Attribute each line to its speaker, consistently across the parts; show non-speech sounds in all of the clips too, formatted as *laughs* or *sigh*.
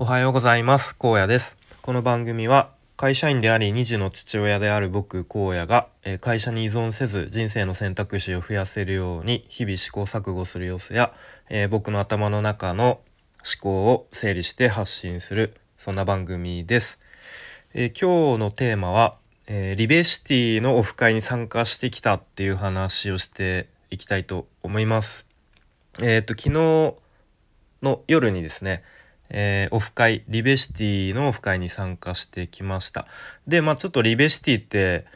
Speaker 1: おはようございます。荒野です。この番組は会社員であり2児の父親である僕荒野が会社に依存せず人生の選択肢を増やせるように日々試行錯誤する様子や、えー僕の頭の中の思考を整理して発信するそんな番組です、えー今日のテーマは、えーリベシティのオフ会に参加してきたっていう話をしていきたいと思います。えっ、と昨日の夜にですねえーオフ会リベシティのオフ会に参加してきました。でまあちょっとリベシティって、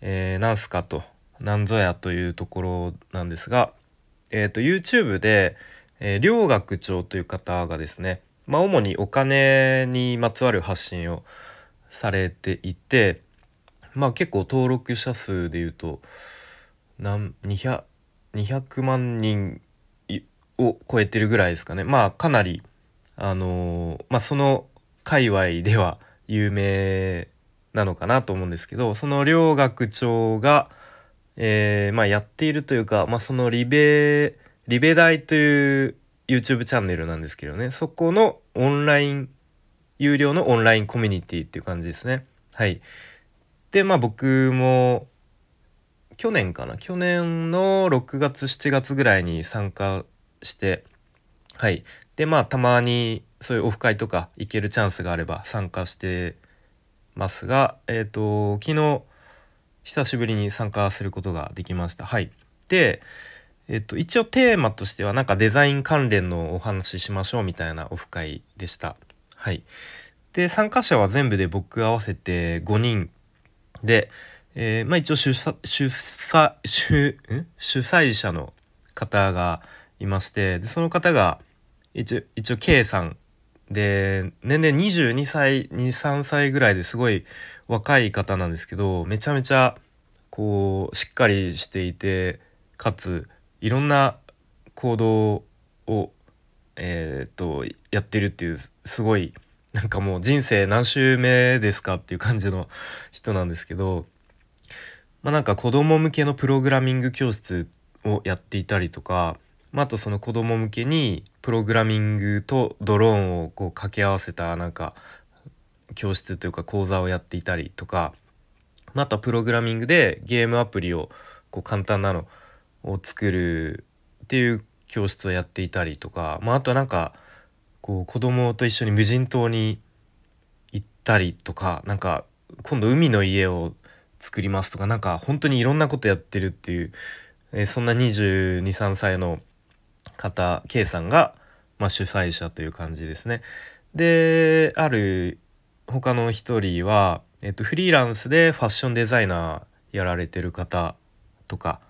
Speaker 1: えーなんすかとなんぞやというところなんですが、えー、と YouTube で、えー両学長という方がですね、まあ、主にお金にまつわる発信をされていてまあ結構登録者数でいうとなん200 200万人を超えてるぐらいですかね。まあかなりあのまあその界隈では有名なのかなと思うんですけどその両学長が、えーまあ、やっているというか、まあ、そのリベリベ大という YouTube チャンネルなんですけどね。そこのオンライン有料のオンラインコミュニティっていう感じですね。はい、でまあ僕も去年かな？去年の6月7月ぐらいに参加してはい。でまあたまにそういうオフ会とか行けるチャンスがあれば参加してますがえっ、と昨日久しぶりに参加することができました。はい。でえっ、と一応テーマとしてはなんかデザイン関連のお話ししましょうみたいなオフ会でした。はい。で参加者は全部で僕合わせて5人。で、えーまあ一応主催主主主催者の方がいましてでその方が一応一応 K さんで年齢22歳23歳ぐらいですごい若い方なんですけどめちゃめちゃこうしっかりしていてかついろんな行動をえーっとやってるっていうすごいなんかもう人生何周目ですかっていう感じの人なんですけどまあなんか子供向けのプログラミング教室をやっていたりとか、まあ、あとその子供向けにプログラミングとドローンをこう掛け合わせたなんか教室というか講座をやっていたりとか、まあ、あとはプログラミングでゲームアプリをこう簡単なのを作るっていう教室をやっていたりとか、まあ、あとはなんかこう子供と一緒に無人島に行ったりとかなんか今度海の家を作りますとかなんか本当にいろんなことやってるっていう、えーそんな2 2 3歳の方 K さんが、まあ、主催者という感じですね。である他の一人は、えっと、フリーランスでファッションデザイナーやられてる方とか、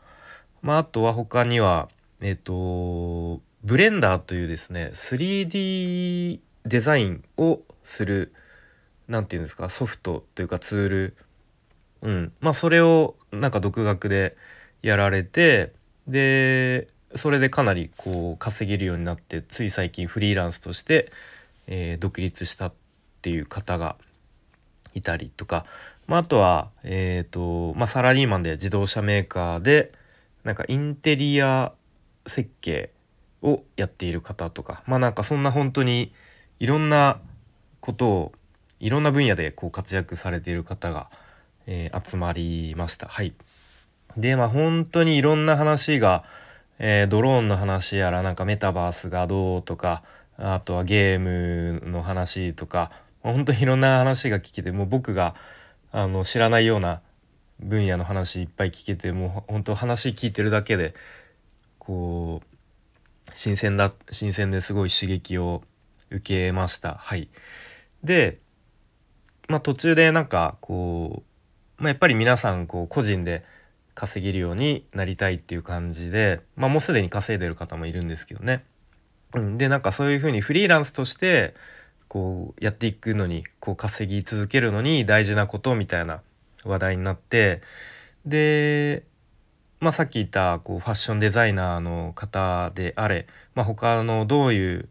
Speaker 1: まあ、あとは他にはえっとブレンダーというですね 3D デザインをするなんていうんですかソフトというかツールうんまあそれをなんか独学でやられてでそれでかなりこう稼げるようになってつい最近フリーランスとして、えー独立したっていう方がいたりとか、まあ、あとは、えーとまあ、サラリーマンで自動車メーカーでなんかインテリア設計をやっている方とかまあなんかそんな本当にいろんなことをいろんな分野でこう活躍されている方が、えー集まりました。はい、でまあ本当にいろんな話が、えードローンの話やらなんかメタバースがどうとかあとはゲームの話とかまあ本当にいろんな話が聞けてもう僕があの知らないような分野の話いっぱい聞けてもう本当話聞いてるだけでこう新鮮だ新鮮ですごい刺激を受けました。はい、で、まあ、途中でなんかこう、まあ、やっぱり皆さんこう個人で稼げるようになりたいっていう感じで、まあ、もうすでに稼いでる方もいるんですけどね。うん、でなんかそういうふうにフリーランスとしてこうやっていくのにこう稼ぎ続けるのに大事なことみたいな話題になってで、まあ、さっき言ったこうファッションデザイナーの方であれ、まあ、他のどういう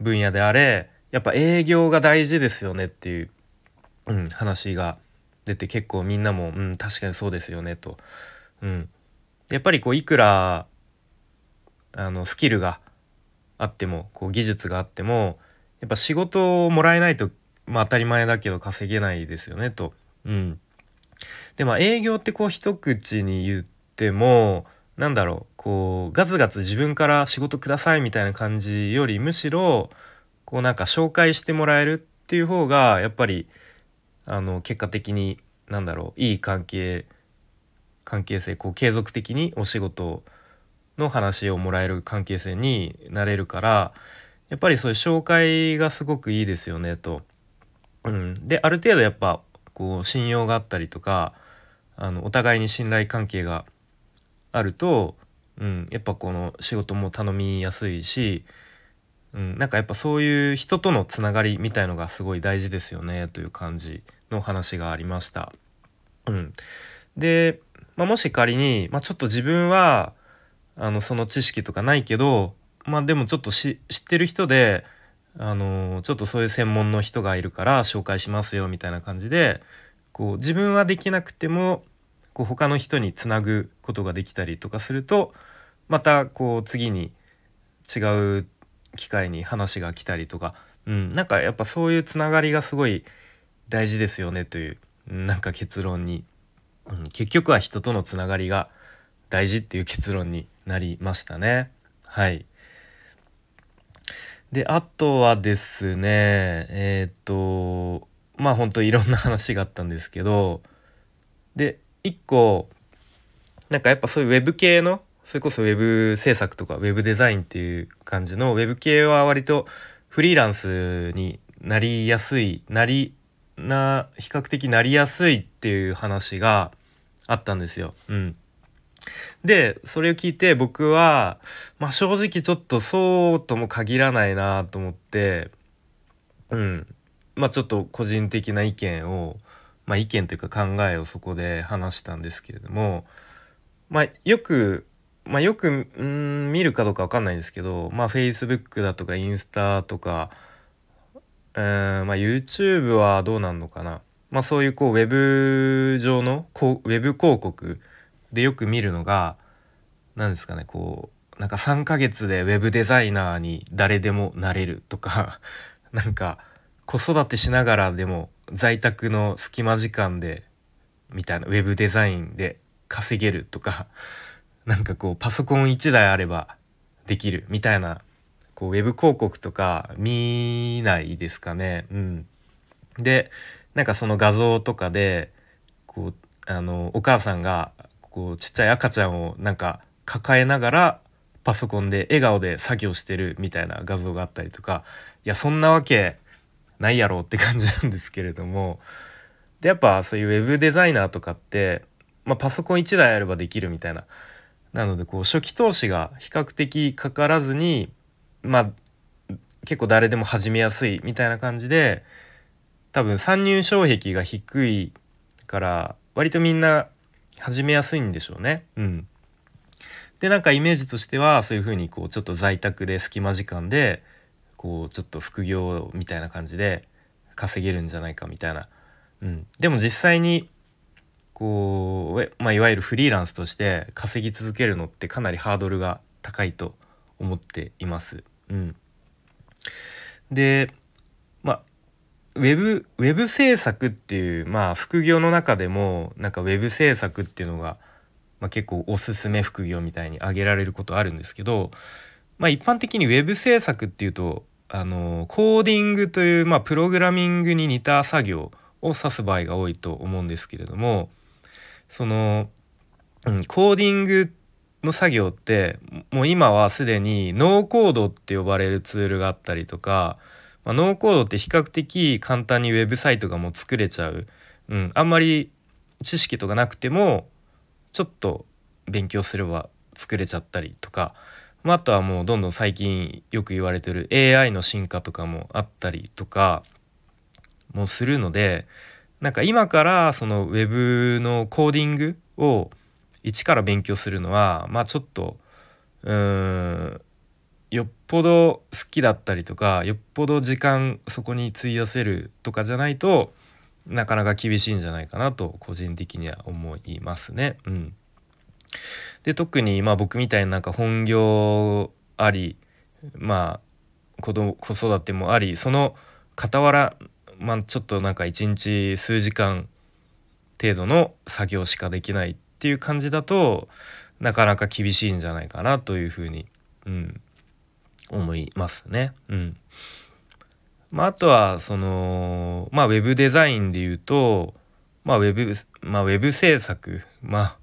Speaker 1: 分野であれやっぱ営業が大事ですよねっていう、うん、話が出て結構みんなも、うん、確かにそうですよねと。うん、やっぱりこういくらあのスキルがあってもこう技術があってもやっぱ仕事をもらえないと、まあ、当たり前だけど稼げないですよねと。うん、でまあ営業ってこう一口に言ってもなんだろうこうガツガツ自分から仕事くださいみたいな感じよりむしろこうなんか紹介してもらえるっていう方がやっぱりあの結果的になんだろういい関係関係性こう継続的にお仕事の話をもらえる関係性になれるからやっぱりそういう紹介がすごくいいですよねと。うん、である程度やっぱこう信用があったりとかあのお互いに信頼関係があると、うん、やっぱこの仕事も頼みやすいし、うん、なんかやっぱそういう人とのつながりみたいのがすごい大事ですよねという感じの話がありました。うん、で、まあ、もし仮に、まあ、ちょっと自分はあのその知識とかないけどまあでもちょっと知ってる人であのちょっとそういう専門の人がいるから紹介しますよみたいな感じでこう自分はできなくてもこう他の人につなぐことができたりとかするとまたこう次に違う機会に話が来たりとか、うん、なんかやっぱそういうつながりがすごい大事ですよねというなんか結論に、うん、結局は人とのつながりが大事っていう結論になりましたね。はいであとはですねえっ、とまあほんといろんな話があったんですけどで一個なんかやっぱそういうウェブ系のそれこそウェブ制作とかウェブデザインっていう感じのウェブ系は割とフリーランスになりやすいなりな比較的なりやすいっていう話があったんですよ。うん、でそれを聞いて僕は、まあ、正直ちょっとそうとも限らないなと思ってうんまあちょっと個人的な意見をまあ、意見というか考えをそこで話したんですけれども、まあ、よく、まあ、よくん見るかどうか分かんないんですけど、まあ、Facebook だとかインスタとか、えーまあ、YouTube はどうなんのかな、まあ、そういうこうウェブ上のこうウェブ広告でよく見るのが何ですかねこうなんか3ヶ月でウェブデザイナーに誰でもなれるとか *laughs* なんか子育てしながらでも在宅の隙間時間でみたいなウェブデザインで稼げるとかなんかこうパソコン1台あればできるみたいなこうウェブ広告とか見ないですかね。うん、でなんかその画像とかでこうあのお母さんがこうちっちゃい赤ちゃんをなんか抱えながらパソコンで笑顔で作業してるみたいな画像があったりとかいやそんなわけないやろって感じなんですけれども。でやっぱそういうウェブデザイナーとかって、まあ、パソコン1台あればできるみたいな。なのでこう初期投資が比較的かからずにまあ結構誰でも始めやすいみたいな感じで多分参入障壁が低いから割とみんな始めやすいんでしょうね。うん、でなんかイメージとしてはそういうふうにこうちょっと在宅で隙間時間でこうちょっと副業みたいな感じで稼げるんじゃないかみたいな、うん、でも実際にこう、まあ、いわゆるフリーランスとして稼ぎ続けるのってかなりハードルが高いと思っています。うん、でまあウェブウェブ制作っていうまあ副業の中でもなんかウェブ制作っていうのが、まあ、結構おすすめ副業みたいに挙げられることあるんですけど、まあ、一般的にウェブ制作っていうとあのコーディングという、まあ、プログラミングに似た作業を指す場合が多いと思うんですけれどもその、うん、コーディングの作業ってもう今はすでにノーコードって呼ばれるツールがあったりとか、まあ、ノーコードって比較的簡単にウェブサイトがもう作れちゃう、うん、あんまり知識とかなくてもちょっと勉強すれば作れちゃったりとか。まあ、あとはもうどんどん最近よく言われてる AI の進化とかもあったりとかもするのでなんか今からその Web のコーディングを一から勉強するのはまあちょっとうんよっぽど好きだったりとかよっぽど時間そこに費やせるとかじゃないとなかなか厳しいんじゃないかなと個人的には思いますね。うん、で特にまあ僕みたいななんか本業ありまあ子供子育てもありその傍ら、まあ、ちょっとなんか一日数時間程度の作業しかできないっっていう感じだとなかなか厳しいんじゃないかなというふうに、うん、思いますね。うんまあ、あとはそのまあウェブデザインで言うと、まあ、ウェブまあウェブ制作まあ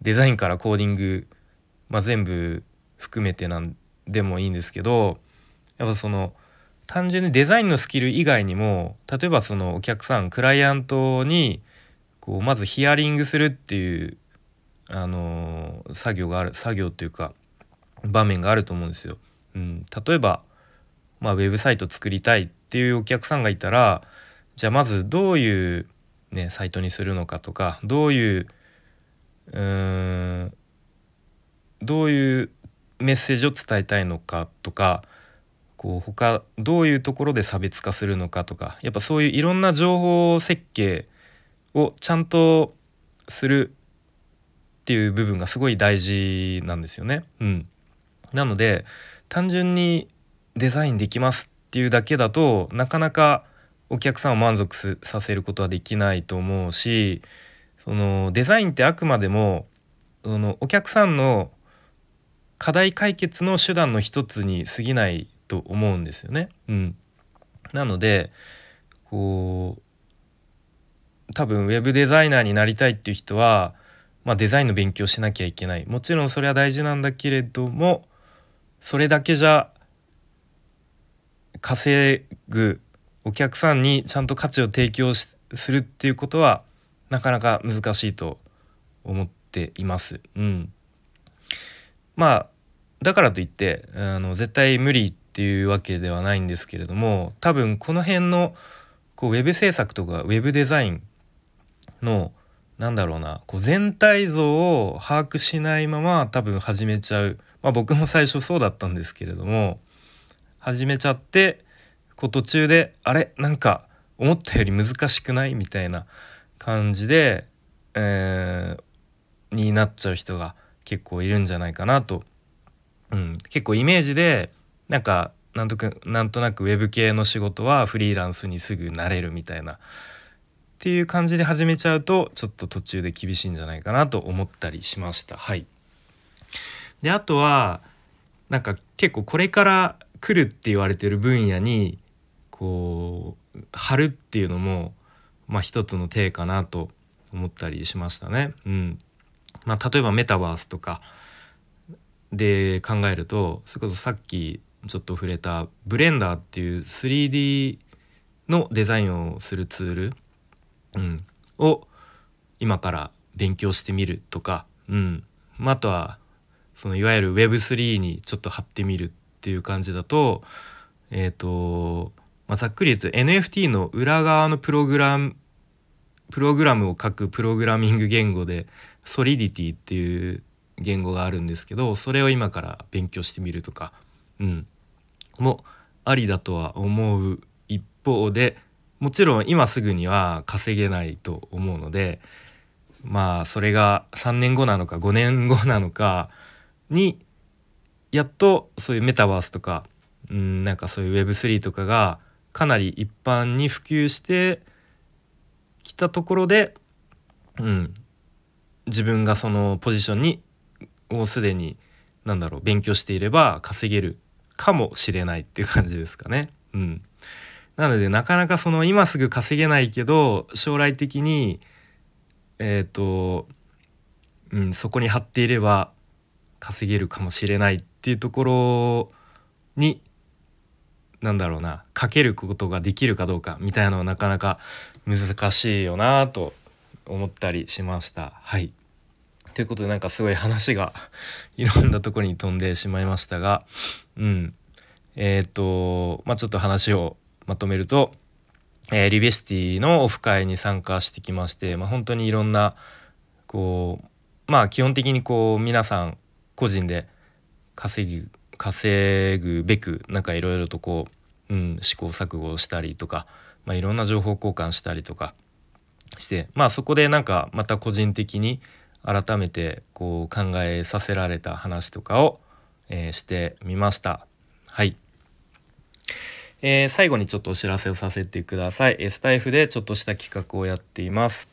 Speaker 1: デザインからコーディング、まあ、全部含めてなんでもいいんですけどやっぱその単純にデザインのスキル以外にも例えばそのお客さんクライアントにこうまずヒアリングするっていうあのー、作業がある作業っていうか場面があると思うんですよ。うん、例えば、まあ、ウェブサイト作りたいっていうお客さんがいたらじゃあまずどういう、ね、サイトにするのかとかどういううどういうメッセージを伝えたいのかとかこう他どういうところで差別化するのかとかやっぱそういういろんな情報設計をちゃんとするっていう部分がすごい大事なんですよね。うん、なので単純にデザインできますっていうだけだとなかなかお客さんを満足させることはできないと思うしそのデザインってあくまでもそのお客さんの課題解決の手段の一つに過ぎないと思うんですよね。うん、なのでこう多分ウェブデザイナーになりたいっていう人は、まあ、デザインの勉強しなきゃいけないもちろんそれは大事なんだけれどもそれだけじゃ稼ぐお客さんにちゃんと価値を提供するっていうことはなかなか難しいと思っています。うん、まあだからといってあの絶対無理っていうわけではないんですけれども多分この辺のこうウェブ制作とかウェブデザインのなんだろうな。こう全体像を把握しないまま多分始めちゃう、まあ、僕も最初そうだったんですけれども始めちゃってこう途中であれ？なんか思ったより難しくない？みたいな感じで、えー、になっちゃう人が結構いるんじゃないかなと、うん、結構イメージでなんかなんとなんとなくウェブ系の仕事はフリーランスにすぐなれるみたいなっていう感じで始めちゃうとちょっと途中で厳しいんじゃないかなと思ったりしました。はい、であとはなんか結構これから来るって言われてる分野にこう貼るっていうのもまあ一つの手かなと思ったりしましたね。うんまあ、例えばメタバースとかで考えるとそれこそさっきちょっと触れたブレンダーっていう 3D のデザインをするツール、うん、を今から勉強してみるとか、うん。まあ、あとはそのいわゆる Web3 にちょっと貼ってみるっていう感じだとえっ、ー、と、まあ、ざっくり言うと NFT の裏側のプログラムプログラムを書くプログラミング言語でソリディティっていう言語があるんですけどそれを今から勉強してみるとか、うん、もありだとは思う一方でもちろん今すぐには稼げないと思うのでまあそれが3年後なのか5年後なのかにやっとそういうメタバースとか、うん、なんかそういう Web3 とかがかなり一般に普及してきたところで、うん、自分がそのポジションにもうすでに何だろう勉強していれば稼げるかもしれないっていう感じですかね。うん、なのでなかなかその今すぐ稼げないけど将来的にえっ、ー、と、うん、そこに貼っていれば稼げるかもしれないっていうところになんだろうなかけることができるかどうかみたいなのはなかなか難しいよなと思ったりしました。はいということでなんかすごい話がいろんなとこに飛んでしまいましたがうんえっ、ー、とまあちょっと話をまとめると、えー、リベシティのオフ会に参加してきまして、まあ、本当にいろんなこうまあ基本的にこう皆さん個人で稼ぐ稼ぐべくなんかいろいろとこう、うん、試行錯誤したりとか、まあ、いろんな情報交換したりとかしてまあそこでなんかまた個人的に改めてこう考えさせられた話とかを、えー、してみました。はいえー、最後にちょっとお知らせをさせてください。えスタイフでちょっとした企画をやっています。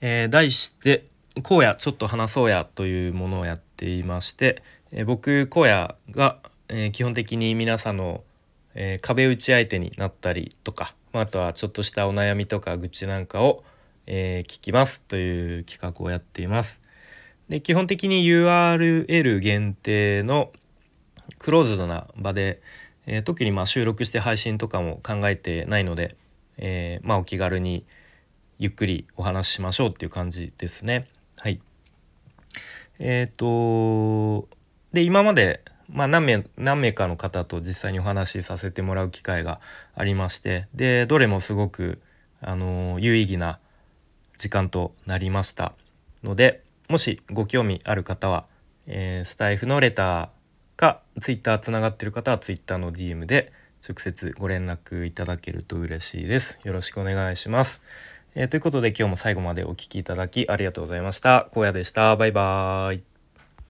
Speaker 1: えー、題して「荒野ちょっと話そうや」というものをやっていまして、えー、僕荒野が、えー、基本的に皆さんの、え壁打ち相手になったりとか、まあ、あとはちょっとしたお悩みとか愚痴なんかを、え聞きますという企画をやっています。で基本的に URL 限定のクローズドな場で、えー、特にまあ収録して配信とかも考えてないので、えー、まあお気軽にゆっくりお話ししましょうっていう感じですね。はい。えっ、ー、とで今まで、まあ、何名何名かの方と実際にお話しさせてもらう機会がありましてでどれもすごく、あの有意義な時間となりましたのでもしご興味ある方は、えー、スタイフのレターか Twitter つながってる方は Twitter の DM で直接ご連絡いただけると嬉しいです。よろしくお願いします。えー、ということで今日も最後までお聴きいただきありがとうございました。荒野でした。バイバーイ。